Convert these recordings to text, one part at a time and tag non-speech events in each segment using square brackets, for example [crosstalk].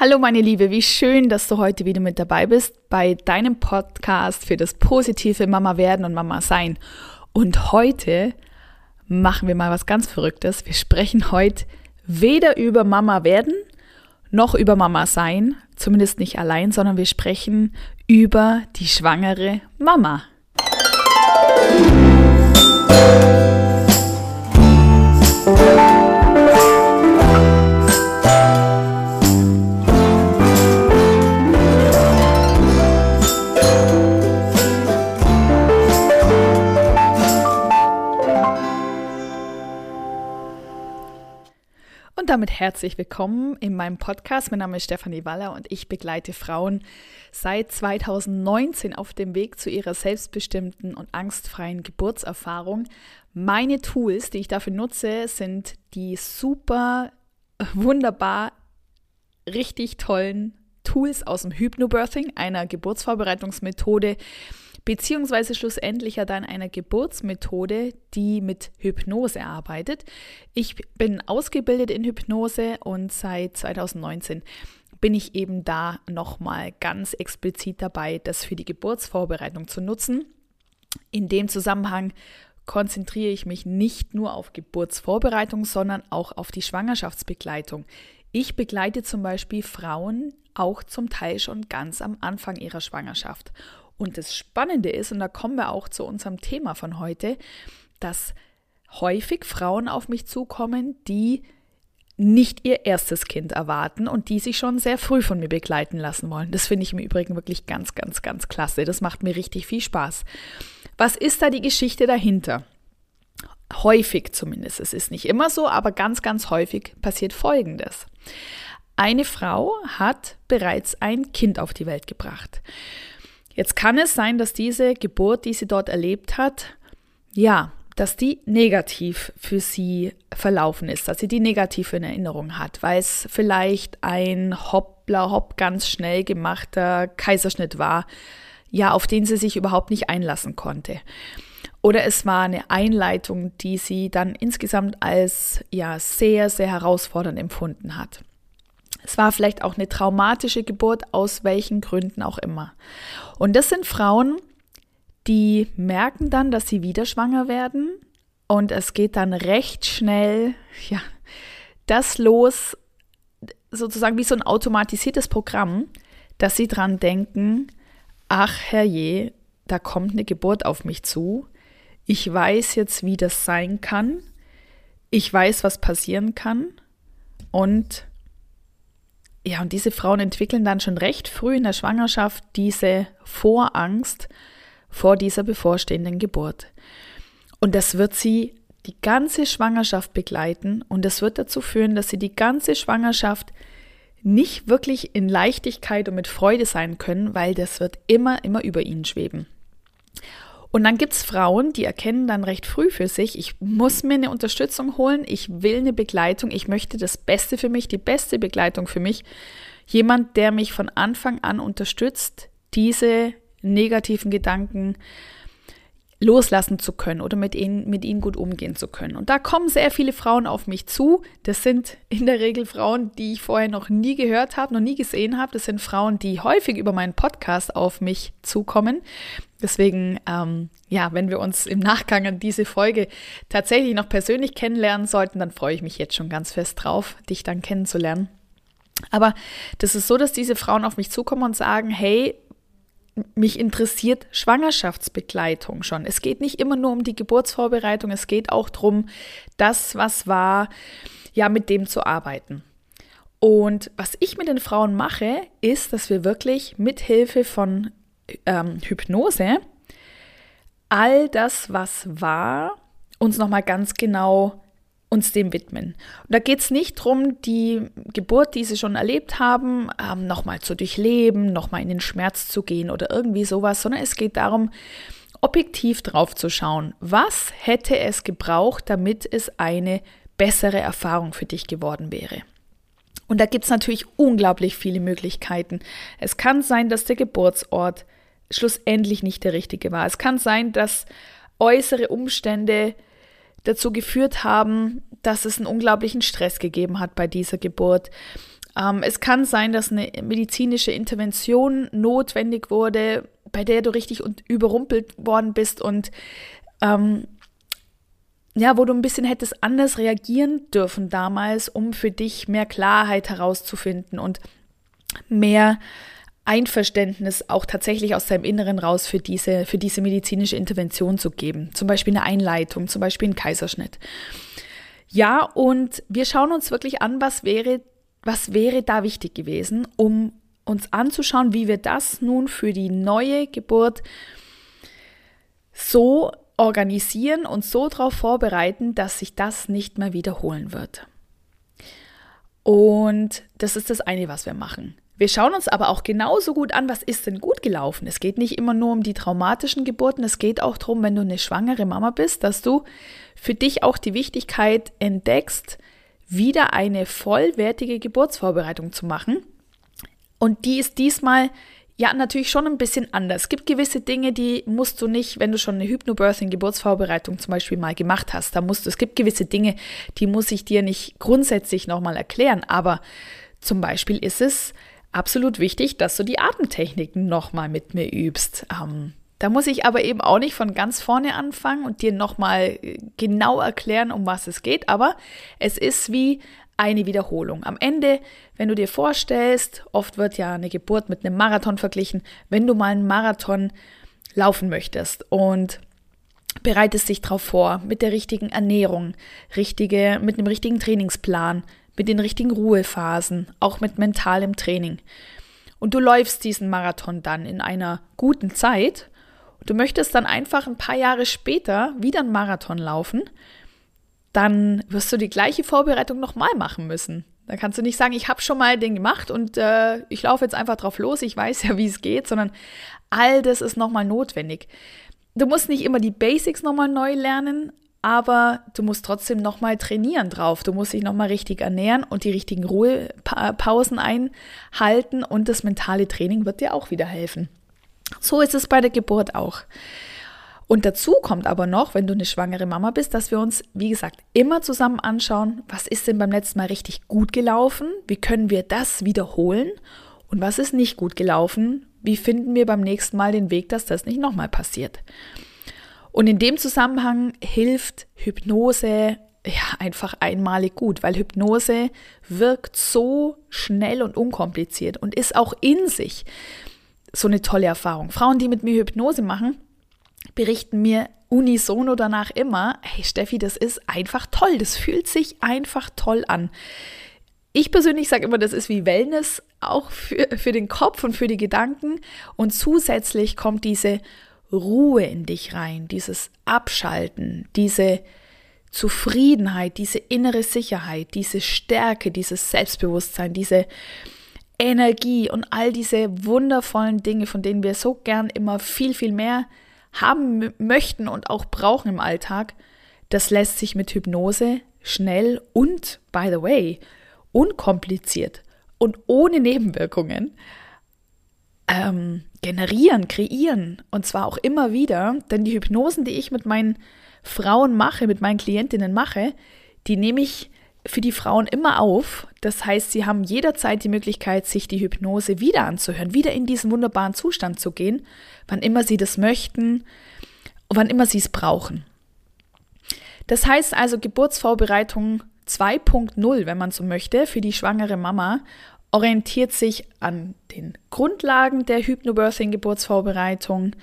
Hallo meine Liebe, wie schön, dass du heute wieder mit dabei bist bei deinem Podcast für das positive Mama werden und Mama sein. Und heute machen wir mal was ganz Verrücktes. Wir sprechen heute weder über Mama werden noch über Mama sein, zumindest nicht allein, sondern wir sprechen über die schwangere Mama. Und damit herzlich willkommen in meinem Podcast. Mein Name ist Stefanie Waller und ich begleite Frauen seit 2019 auf dem Weg zu ihrer selbstbestimmten und angstfreien Geburtserfahrung. Meine Tools, die ich dafür nutze, sind die super, wunderbar, richtig tollen Tools aus dem Hypnobirthing, einer Geburtsvorbereitungsmethode, beziehungsweise schlussendlich ja dann einer Geburtsmethode, die mit Hypnose arbeitet. Ich bin ausgebildet in Hypnose und seit 2019 bin ich eben da nochmal ganz explizit dabei, das für die Geburtsvorbereitung zu nutzen. In dem Zusammenhang konzentriere ich mich nicht nur auf Geburtsvorbereitung, sondern auch auf die Schwangerschaftsbegleitung. Ich begleite zum Beispiel Frauen auch zum Teil schon ganz am Anfang ihrer Schwangerschaft. Und das Spannende ist, und da kommen wir auch zu unserem Thema von heute, dass häufig Frauen auf mich zukommen, die nicht ihr erstes Kind erwarten und die sich schon sehr früh von mir begleiten lassen wollen. Das finde ich im Übrigen wirklich ganz, ganz, ganz klasse. Das macht mir richtig viel Spaß. Was ist da die Geschichte dahinter? Häufig zumindest. Es ist nicht immer so, aber ganz, ganz häufig passiert Folgendes. Eine Frau hat bereits ein Kind auf die Welt gebracht. Jetzt kann es sein, dass diese Geburt, die sie dort erlebt hat, ja, dass die negativ für sie verlaufen ist, dass sie die negativ in Erinnerung hat, weil es vielleicht ein hoppla hopp ganz schnell gemachter Kaiserschnitt war, ja, auf den sie sich überhaupt nicht einlassen konnte. Oder es war eine Einleitung, die sie dann insgesamt als ja sehr, sehr herausfordernd empfunden hat. Es war vielleicht auch eine traumatische Geburt, aus welchen Gründen auch immer. Und das sind Frauen, die merken dann, dass sie wieder schwanger werden und es geht dann recht schnell, ja, das los, sozusagen wie so ein automatisiertes Programm, dass sie dran denken, ach herrje, da kommt eine Geburt auf mich zu. Ich weiß jetzt, wie das sein kann. Ich weiß, was passieren kann. Und ja, und diese Frauen entwickeln dann schon recht früh in der Schwangerschaft diese Vorangst vor dieser bevorstehenden Geburt. Und das wird sie die ganze Schwangerschaft begleiten und das wird dazu führen, dass sie die ganze Schwangerschaft nicht wirklich in Leichtigkeit und mit Freude sein können, weil das wird immer, immer über ihnen schweben. Und dann gibt es Frauen, die erkennen dann recht früh für sich, ich muss mir eine Unterstützung holen, ich will eine Begleitung, ich möchte das Beste für mich, die beste Begleitung für mich. Jemand, der mich von Anfang an unterstützt, diese negativen Gedanken loslassen zu können oder mit ihnen, mit ihnen gut umgehen zu können. Und da kommen sehr viele Frauen auf mich zu. Das sind in der Regel Frauen, die ich vorher noch nie gehört habe, noch nie gesehen habe. Das sind Frauen, die häufig über meinen Podcast auf mich zukommen. Deswegen, ähm, ja, wenn wir uns im Nachgang an diese Folge tatsächlich noch persönlich kennenlernen sollten, dann freue ich mich jetzt schon ganz fest drauf, dich dann kennenzulernen. Aber das ist so, dass diese Frauen auf mich zukommen und sagen, hey, mich interessiert Schwangerschaftsbegleitung schon. Es geht nicht immer nur um die Geburtsvorbereitung, es geht auch darum, das, was war, ja, mit dem zu arbeiten. Und was ich mit den Frauen mache, ist, dass wir wirklich mit Hilfe von ähm, Hypnose all das, was war, uns nochmal ganz genau uns dem widmen. Und da geht es nicht darum, die Geburt, die sie schon erlebt haben, ähm, nochmal zu durchleben, nochmal in den Schmerz zu gehen oder irgendwie sowas, sondern es geht darum, objektiv drauf zu schauen, was hätte es gebraucht, damit es eine bessere Erfahrung für dich geworden wäre. Und da gibt es natürlich unglaublich viele Möglichkeiten. Es kann sein, dass der Geburtsort schlussendlich nicht der richtige war. Es kann sein, dass äußere Umstände dazu geführt haben, dass es einen unglaublichen Stress gegeben hat bei dieser Geburt. Ähm, es kann sein, dass eine medizinische Intervention notwendig wurde, bei der du richtig überrumpelt worden bist und ähm, ja, wo du ein bisschen hättest anders reagieren dürfen damals, um für dich mehr Klarheit herauszufinden und mehr Einverständnis auch tatsächlich aus deinem Inneren raus für diese, für diese medizinische Intervention zu geben. Zum Beispiel eine Einleitung, zum Beispiel ein Kaiserschnitt. Ja, und wir schauen uns wirklich an, was wäre, was wäre da wichtig gewesen, um uns anzuschauen, wie wir das nun für die neue Geburt so organisieren und so darauf vorbereiten, dass sich das nicht mehr wiederholen wird. Und das ist das eine, was wir machen. Wir schauen uns aber auch genauso gut an, was ist denn gut gelaufen. Es geht nicht immer nur um die traumatischen Geburten, es geht auch darum, wenn du eine schwangere Mama bist, dass du für dich auch die Wichtigkeit entdeckst, wieder eine vollwertige Geburtsvorbereitung zu machen. Und die ist diesmal ja, natürlich schon ein bisschen anders. Es gibt gewisse Dinge, die musst du nicht, wenn du schon eine Hypnobirthing-Geburtsvorbereitung zum Beispiel mal gemacht hast, da musst du, es gibt gewisse Dinge, die muss ich dir nicht grundsätzlich nochmal erklären, aber zum Beispiel ist es absolut wichtig, dass du die Atemtechniken nochmal mit mir übst. Ähm, da muss ich aber eben auch nicht von ganz vorne anfangen und dir nochmal äh, genau erklären, um was es geht, aber es ist wie eine Wiederholung. Am Ende, wenn du dir vorstellst, oft wird ja eine Geburt mit einem Marathon verglichen, wenn du mal einen Marathon laufen möchtest und bereitest dich darauf vor, mit der richtigen Ernährung, richtige, mit einem richtigen Trainingsplan, mit den richtigen Ruhephasen, auch mit mentalem Training. Und du läufst diesen Marathon dann in einer guten Zeit. Du möchtest dann einfach ein paar Jahre später wieder einen Marathon laufen dann wirst du die gleiche Vorbereitung nochmal machen müssen. Da kannst du nicht sagen, ich habe schon mal den gemacht und äh, ich laufe jetzt einfach drauf los, ich weiß ja, [laughs] wie es geht, sondern all das ist nochmal notwendig. Du musst nicht immer die Basics nochmal neu lernen, aber du musst trotzdem nochmal trainieren drauf. Du musst dich nochmal richtig ernähren und die richtigen Ruhepausen einhalten und das mentale Training wird dir auch wieder helfen. So ist es bei der Geburt auch. Und dazu kommt aber noch, wenn du eine schwangere Mama bist, dass wir uns, wie gesagt, immer zusammen anschauen, was ist denn beim letzten Mal richtig gut gelaufen, wie können wir das wiederholen und was ist nicht gut gelaufen, wie finden wir beim nächsten Mal den Weg, dass das nicht nochmal passiert. Und in dem Zusammenhang hilft Hypnose ja einfach einmalig gut, weil Hypnose wirkt so schnell und unkompliziert und ist auch in sich so eine tolle Erfahrung. Frauen, die mit mir Hypnose machen, berichten mir unisono danach immer, hey Steffi, das ist einfach toll, das fühlt sich einfach toll an. Ich persönlich sage immer, das ist wie Wellness, auch für, für den Kopf und für die Gedanken. Und zusätzlich kommt diese Ruhe in dich rein, dieses Abschalten, diese Zufriedenheit, diese innere Sicherheit, diese Stärke, dieses Selbstbewusstsein, diese Energie und all diese wundervollen Dinge, von denen wir so gern immer viel, viel mehr haben möchten und auch brauchen im Alltag, das lässt sich mit Hypnose schnell und, by the way, unkompliziert und ohne Nebenwirkungen ähm, generieren, kreieren. Und zwar auch immer wieder, denn die Hypnosen, die ich mit meinen Frauen mache, mit meinen Klientinnen mache, die nehme ich für die Frauen immer auf. Das heißt, sie haben jederzeit die Möglichkeit, sich die Hypnose wieder anzuhören, wieder in diesen wunderbaren Zustand zu gehen, wann immer sie das möchten, wann immer sie es brauchen. Das heißt also Geburtsvorbereitung 2.0, wenn man so möchte, für die schwangere Mama orientiert sich an den Grundlagen der Hypnobirthing-Geburtsvorbereitung,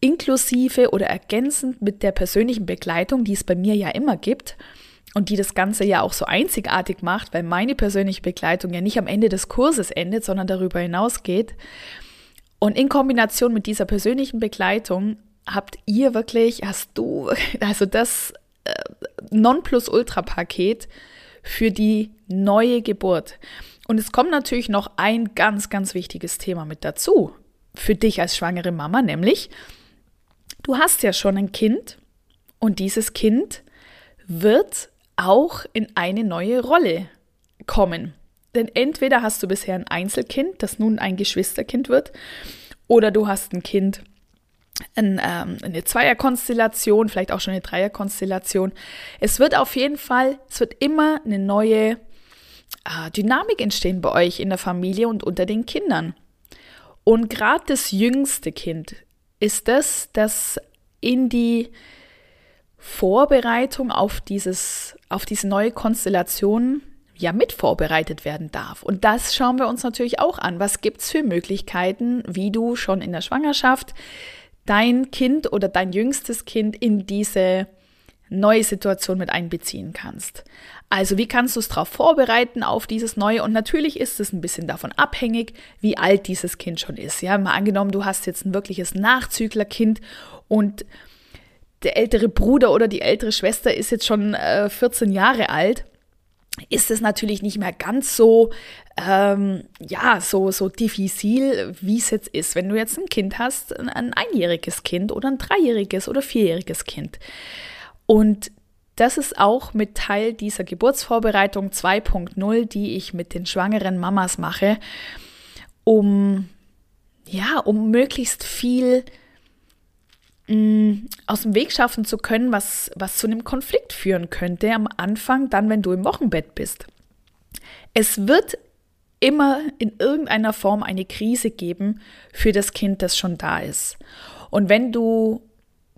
inklusive oder ergänzend mit der persönlichen Begleitung, die es bei mir ja immer gibt und die das Ganze ja auch so einzigartig macht, weil meine persönliche Begleitung ja nicht am Ende des Kurses endet, sondern darüber hinausgeht. Und in Kombination mit dieser persönlichen Begleitung habt ihr wirklich, hast du, [laughs] also das äh, Nonplusultra-Paket für die neue Geburt. Und es kommt natürlich noch ein ganz, ganz wichtiges Thema mit dazu für dich als schwangere Mama, nämlich du hast ja schon ein Kind und dieses Kind wird auch in eine neue Rolle kommen. Denn entweder hast du bisher ein Einzelkind, das nun ein Geschwisterkind wird, oder du hast ein Kind, ein, ähm, eine Zweierkonstellation, vielleicht auch schon eine Dreierkonstellation. Es wird auf jeden Fall, es wird immer eine neue äh, Dynamik entstehen bei euch in der Familie und unter den Kindern. Und gerade das jüngste Kind ist das, das in die Vorbereitung auf, dieses, auf diese neue Konstellation ja mit vorbereitet werden darf. Und das schauen wir uns natürlich auch an. Was gibt es für Möglichkeiten, wie du schon in der Schwangerschaft dein Kind oder dein jüngstes Kind in diese neue Situation mit einbeziehen kannst. Also wie kannst du es darauf vorbereiten auf dieses Neue? Und natürlich ist es ein bisschen davon abhängig, wie alt dieses Kind schon ist. Ja, mal angenommen, du hast jetzt ein wirkliches Nachzüglerkind und der ältere Bruder oder die ältere Schwester ist jetzt schon äh, 14 Jahre alt ist es natürlich nicht mehr ganz so, ähm, ja, so, so diffizil, wie es jetzt ist. Wenn du jetzt ein Kind hast, ein, ein einjähriges Kind oder ein dreijähriges oder vierjähriges Kind. Und das ist auch mit Teil dieser Geburtsvorbereitung 2.0, die ich mit den schwangeren Mamas mache, um, ja, um möglichst viel aus dem Weg schaffen zu können, was, was zu einem Konflikt führen könnte am Anfang, dann, wenn du im Wochenbett bist. Es wird immer in irgendeiner Form eine Krise geben für das Kind, das schon da ist. Und wenn du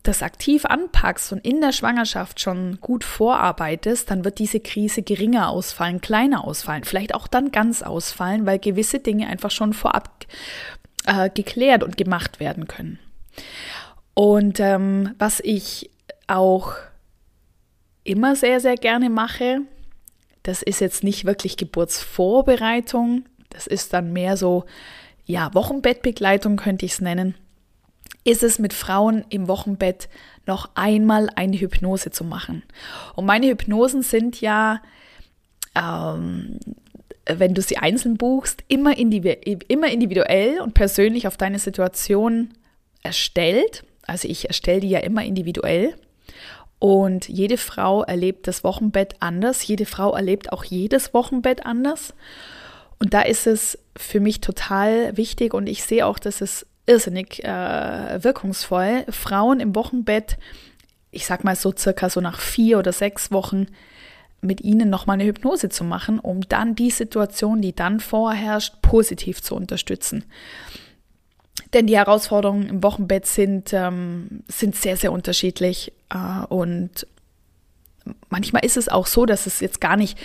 das aktiv anpackst und in der Schwangerschaft schon gut vorarbeitest, dann wird diese Krise geringer ausfallen, kleiner ausfallen, vielleicht auch dann ganz ausfallen, weil gewisse Dinge einfach schon vorab äh, geklärt und gemacht werden können. Und ähm, was ich auch immer sehr, sehr gerne mache, das ist jetzt nicht wirklich Geburtsvorbereitung, das ist dann mehr so, ja, Wochenbettbegleitung könnte ich es nennen, ist es mit Frauen im Wochenbett noch einmal eine Hypnose zu machen. Und meine Hypnosen sind ja, ähm, wenn du sie einzeln buchst, immer, immer individuell und persönlich auf deine Situation erstellt. Also ich erstelle die ja immer individuell. Und jede Frau erlebt das Wochenbett anders. Jede Frau erlebt auch jedes Wochenbett anders. Und da ist es für mich total wichtig und ich sehe auch, dass es irrsinnig äh, wirkungsvoll, Frauen im Wochenbett, ich sag mal so circa so nach vier oder sechs Wochen, mit ihnen nochmal eine Hypnose zu machen, um dann die Situation, die dann vorherrscht, positiv zu unterstützen. Denn die Herausforderungen im Wochenbett sind, ähm, sind sehr, sehr unterschiedlich. Äh, und manchmal ist es auch so, dass es jetzt gar nicht,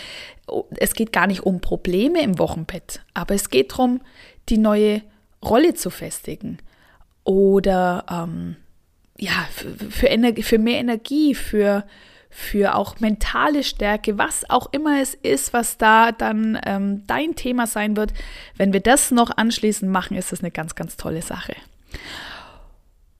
es geht gar nicht um Probleme im Wochenbett, aber es geht darum, die neue Rolle zu festigen. Oder ähm, ja, für, für, für mehr Energie, für, für auch mentale Stärke, was auch immer es ist, was da dann ähm, dein Thema sein wird. Wenn wir das noch anschließend machen, ist das eine ganz, ganz tolle Sache.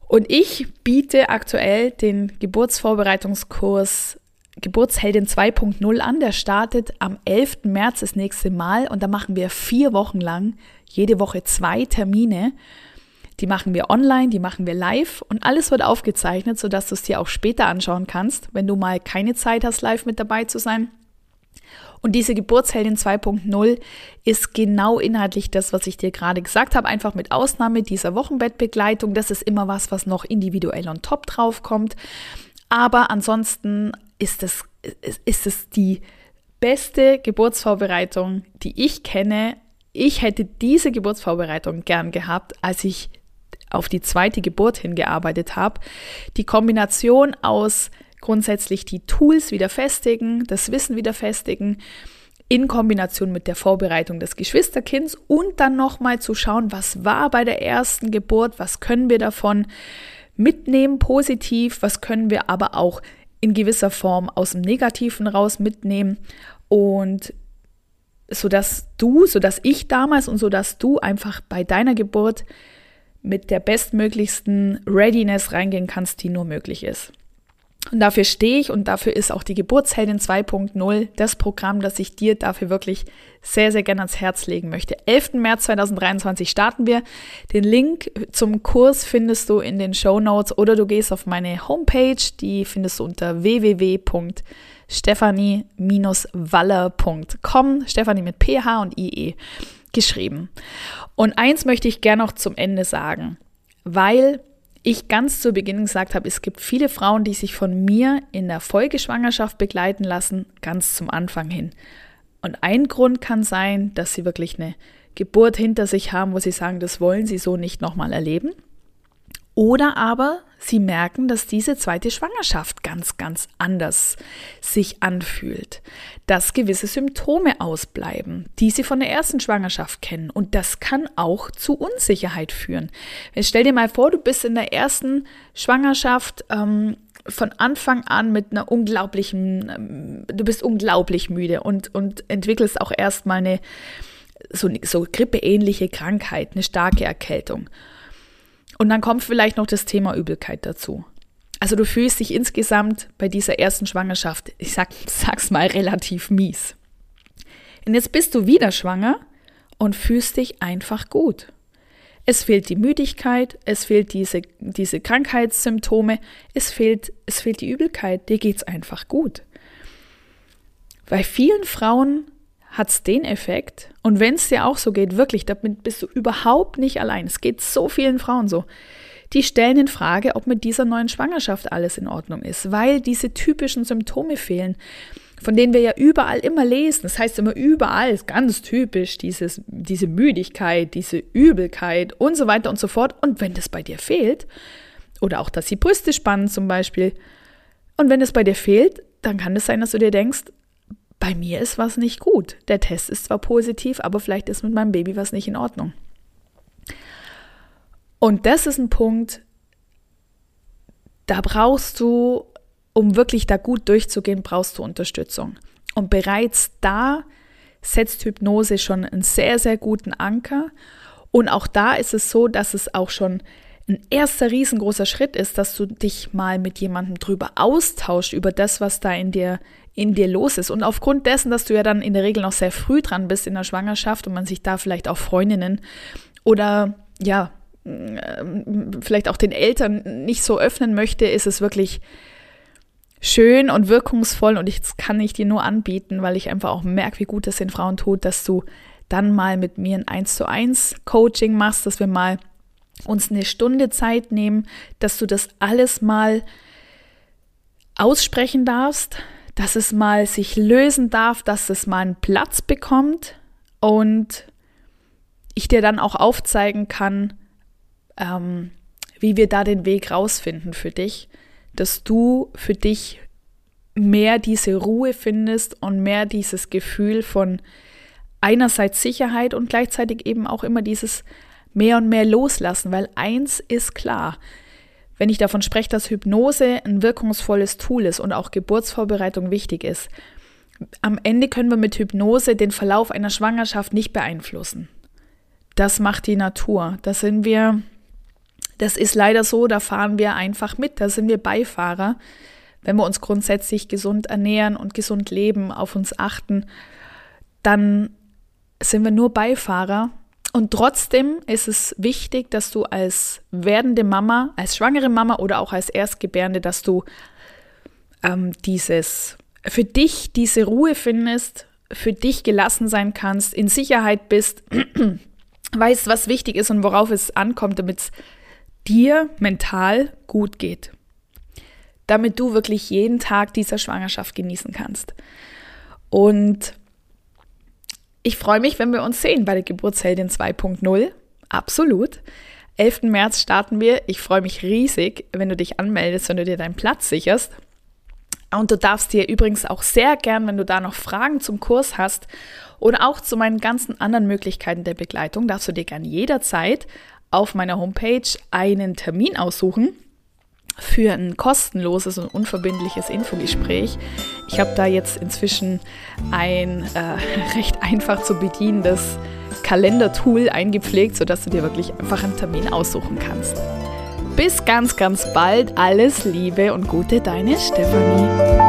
Und ich biete aktuell den Geburtsvorbereitungskurs Geburtsheldin 2.0 an. Der startet am 11. März das nächste Mal und da machen wir vier Wochen lang, jede Woche zwei Termine die machen wir online, die machen wir live und alles wird aufgezeichnet, sodass du es dir auch später anschauen kannst, wenn du mal keine Zeit hast, live mit dabei zu sein. Und diese Geburtsheldin 2.0 ist genau inhaltlich das, was ich dir gerade gesagt habe, einfach mit Ausnahme dieser Wochenbettbegleitung. Das ist immer was, was noch individuell on top drauf kommt. Aber ansonsten ist es, ist es die beste Geburtsvorbereitung, die ich kenne. Ich hätte diese Geburtsvorbereitung gern gehabt, als ich auf die zweite Geburt hingearbeitet habe. Die Kombination aus grundsätzlich die Tools wieder festigen, das Wissen wieder festigen, in Kombination mit der Vorbereitung des Geschwisterkinds und dann nochmal zu schauen, was war bei der ersten Geburt, was können wir davon mitnehmen positiv, was können wir aber auch in gewisser Form aus dem Negativen raus mitnehmen und so dass du, so dass ich damals und so dass du einfach bei deiner Geburt mit der bestmöglichsten Readiness reingehen kannst, die nur möglich ist. Und dafür stehe ich und dafür ist auch die Geburtsheldin 2.0 das Programm, das ich dir dafür wirklich sehr, sehr gerne ans Herz legen möchte. 11. März 2023 starten wir. Den Link zum Kurs findest du in den Show Notes oder du gehst auf meine Homepage, die findest du unter www.stephanie-waller.com. Stephanie mit PH und IE geschrieben. Und eins möchte ich gerne noch zum Ende sagen, weil ich ganz zu Beginn gesagt habe, es gibt viele Frauen, die sich von mir in der Folgeschwangerschaft begleiten lassen, ganz zum Anfang hin. Und ein Grund kann sein, dass sie wirklich eine Geburt hinter sich haben, wo sie sagen, das wollen sie so nicht nochmal erleben. Oder aber sie merken, dass diese zweite Schwangerschaft ganz, ganz anders sich anfühlt, dass gewisse Symptome ausbleiben, die sie von der ersten Schwangerschaft kennen. Und das kann auch zu Unsicherheit führen. Stell dir mal vor, du bist in der ersten Schwangerschaft ähm, von Anfang an mit einer unglaublichen, ähm, du bist unglaublich müde und, und entwickelst auch erstmal eine so, so grippeähnliche Krankheit, eine starke Erkältung. Und dann kommt vielleicht noch das Thema Übelkeit dazu. Also du fühlst dich insgesamt bei dieser ersten Schwangerschaft, ich sag, [laughs] sag's mal, relativ mies. Und jetzt bist du wieder schwanger und fühlst dich einfach gut. Es fehlt die Müdigkeit, es fehlt diese, diese Krankheitssymptome, es fehlt, es fehlt die Übelkeit, dir geht's einfach gut. Bei vielen Frauen hat es den Effekt. Und wenn es dir auch so geht, wirklich, damit bist du überhaupt nicht allein. Es geht so vielen Frauen so. Die stellen in Frage, ob mit dieser neuen Schwangerschaft alles in Ordnung ist, weil diese typischen Symptome fehlen, von denen wir ja überall immer lesen. Das heißt immer überall, ist ganz typisch, dieses, diese Müdigkeit, diese Übelkeit und so weiter und so fort. Und wenn das bei dir fehlt, oder auch, dass die Brüste spannen zum Beispiel, und wenn es bei dir fehlt, dann kann es sein, dass du dir denkst, bei mir ist was nicht gut. Der Test ist zwar positiv, aber vielleicht ist mit meinem Baby was nicht in Ordnung. Und das ist ein Punkt, da brauchst du, um wirklich da gut durchzugehen, brauchst du Unterstützung. Und bereits da setzt Hypnose schon einen sehr, sehr guten Anker. Und auch da ist es so, dass es auch schon ein erster riesengroßer Schritt ist, dass du dich mal mit jemandem drüber austauscht, über das, was da in dir, in dir los ist. Und aufgrund dessen, dass du ja dann in der Regel noch sehr früh dran bist in der Schwangerschaft und man sich da vielleicht auch Freundinnen oder ja, mm, vielleicht auch den Eltern nicht so öffnen möchte, ist es wirklich schön und wirkungsvoll und ich, das kann ich dir nur anbieten, weil ich einfach auch merke, wie gut es den Frauen tut, dass du dann mal mit mir ein 1 zu 1 Coaching machst, dass wir mal uns eine Stunde Zeit nehmen, dass du das alles mal aussprechen darfst, dass es mal sich lösen darf, dass es mal einen Platz bekommt und ich dir dann auch aufzeigen kann, ähm, wie wir da den Weg rausfinden für dich, dass du für dich mehr diese Ruhe findest und mehr dieses Gefühl von einerseits Sicherheit und gleichzeitig eben auch immer dieses mehr und mehr loslassen, weil eins ist klar, wenn ich davon spreche, dass Hypnose ein wirkungsvolles Tool ist und auch Geburtsvorbereitung wichtig ist, am Ende können wir mit Hypnose den Verlauf einer Schwangerschaft nicht beeinflussen. Das macht die Natur. Da sind wir, das ist leider so, da fahren wir einfach mit, da sind wir Beifahrer. Wenn wir uns grundsätzlich gesund ernähren und gesund leben, auf uns achten, dann sind wir nur Beifahrer und trotzdem ist es wichtig, dass du als werdende Mama, als schwangere Mama oder auch als Erstgebärende, dass du ähm, dieses, für dich diese Ruhe findest, für dich gelassen sein kannst, in Sicherheit bist, [clears throat] weißt, was wichtig ist und worauf es ankommt, damit es dir mental gut geht. Damit du wirklich jeden Tag dieser Schwangerschaft genießen kannst. Und ich freue mich, wenn wir uns sehen bei der Geburtsheldin 2.0. Absolut. 11. März starten wir. Ich freue mich riesig, wenn du dich anmeldest, wenn du dir deinen Platz sicherst. Und du darfst dir übrigens auch sehr gern, wenn du da noch Fragen zum Kurs hast oder auch zu meinen ganzen anderen Möglichkeiten der Begleitung, darfst du dir gern jederzeit auf meiner Homepage einen Termin aussuchen für ein kostenloses und unverbindliches Infogespräch. Ich habe da jetzt inzwischen ein äh, [laughs] recht einfach zu bedienendes Kalendertool eingepflegt, sodass du dir wirklich einfach einen Termin aussuchen kannst. Bis ganz, ganz bald. Alles Liebe und Gute, deine Stefanie.